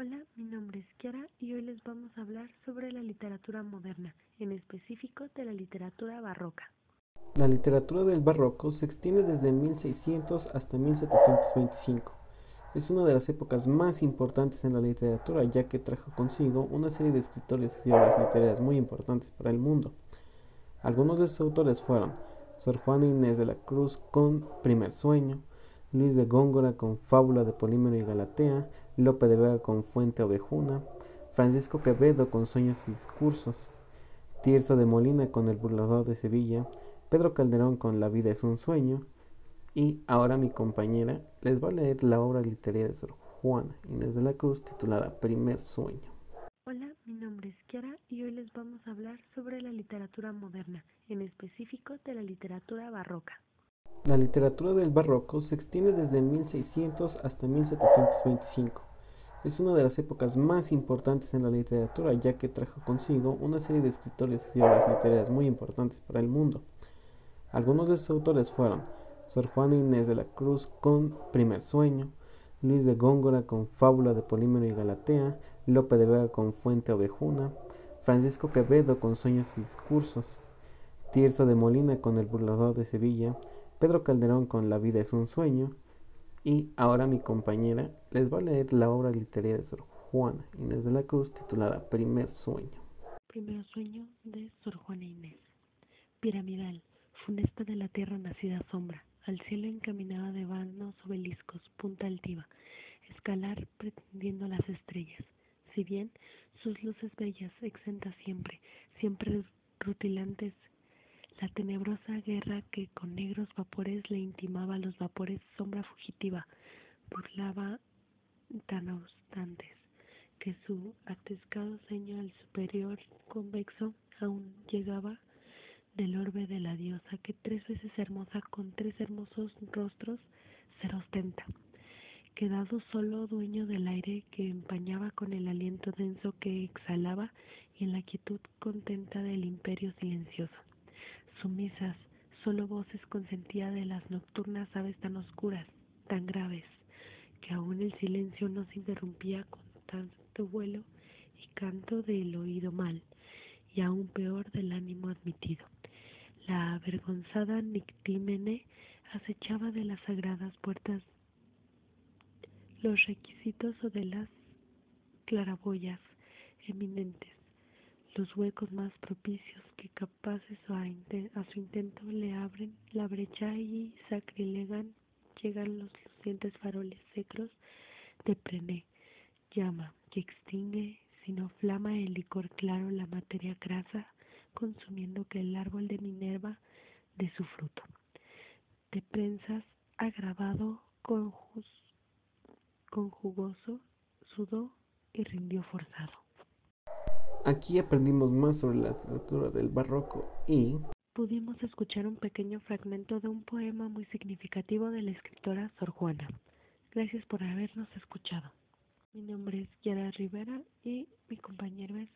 Hola, mi nombre es Kiara y hoy les vamos a hablar sobre la literatura moderna, en específico de la literatura barroca. La literatura del barroco se extiende desde 1600 hasta 1725. Es una de las épocas más importantes en la literatura ya que trajo consigo una serie de escritores y obras literarias muy importantes para el mundo. Algunos de sus autores fueron Sor Juana Inés de la Cruz con Primer Sueño, Luis de Góngora con Fábula de Polímero y Galatea, Lope de Vega con Fuente Ovejuna, Francisco Quevedo con Sueños y Discursos, Tirso de Molina con El Burlador de Sevilla, Pedro Calderón con La vida es un sueño, y ahora mi compañera les va a leer la obra literaria de Sor Juana Inés de la Cruz titulada Primer Sueño. Hola, mi nombre es Kiara y hoy les vamos a hablar sobre la literatura moderna, en específico de la literatura barroca. La literatura del barroco se extiende desde 1600 hasta 1725. Es una de las épocas más importantes en la literatura ya que trajo consigo una serie de escritores y obras literarias muy importantes para el mundo. Algunos de sus autores fueron Sor Juana Inés de la Cruz con Primer Sueño, Luis de Góngora con Fábula de Polímero y Galatea, Lope de Vega con Fuente Ovejuna, Francisco Quevedo con Sueños y Discursos, Tirso de Molina con El Burlador de Sevilla, Pedro Calderón con La vida es un sueño, y ahora mi compañera les va a leer la obra literaria de Sor Juana Inés de la Cruz titulada Primer Sueño. Primer sueño de Sor Juana Inés. Piramidal funesta de la tierra nacida sombra, al cielo encaminada de vanos obeliscos, punta altiva, escalar pretendiendo las estrellas. Si bien sus luces bellas, exentas siempre, siempre rutilantes, la tenebrosa guerra que con negros vapores le intimaba a los vapores sombra fugitiva, burlaba tan obstantes que su atescado ceño al superior convexo aún llegaba del orbe de la diosa que tres veces hermosa con tres hermosos rostros se ostenta, quedado solo dueño del aire que empañaba con el aliento denso que exhalaba y en la quietud contenta del imperio silencioso. Sumisas, solo voces consentía de las nocturnas aves tan oscuras, tan graves, que aún el silencio no se interrumpía con tanto vuelo y canto del oído mal, y aún peor del ánimo admitido. La avergonzada Nictímene acechaba de las sagradas puertas los requisitos o de las claraboyas eminentes, los huecos más propicios que capaces a, su intento le abren la brecha y sacrilegan, llegan los lucientes faroles secros de Prené, llama que extingue, sino flama el licor claro la materia grasa, consumiendo que el árbol de Minerva de su fruto. De prensas agravado con, con jugoso, sudó y rindió forzado. Aquí aprendimos más sobre la literatura del barroco y pudimos escuchar un pequeño fragmento de un poema muy significativo de la escritora Sor Juana. Gracias por habernos escuchado. Mi nombre es Yara Rivera y mi compañero es.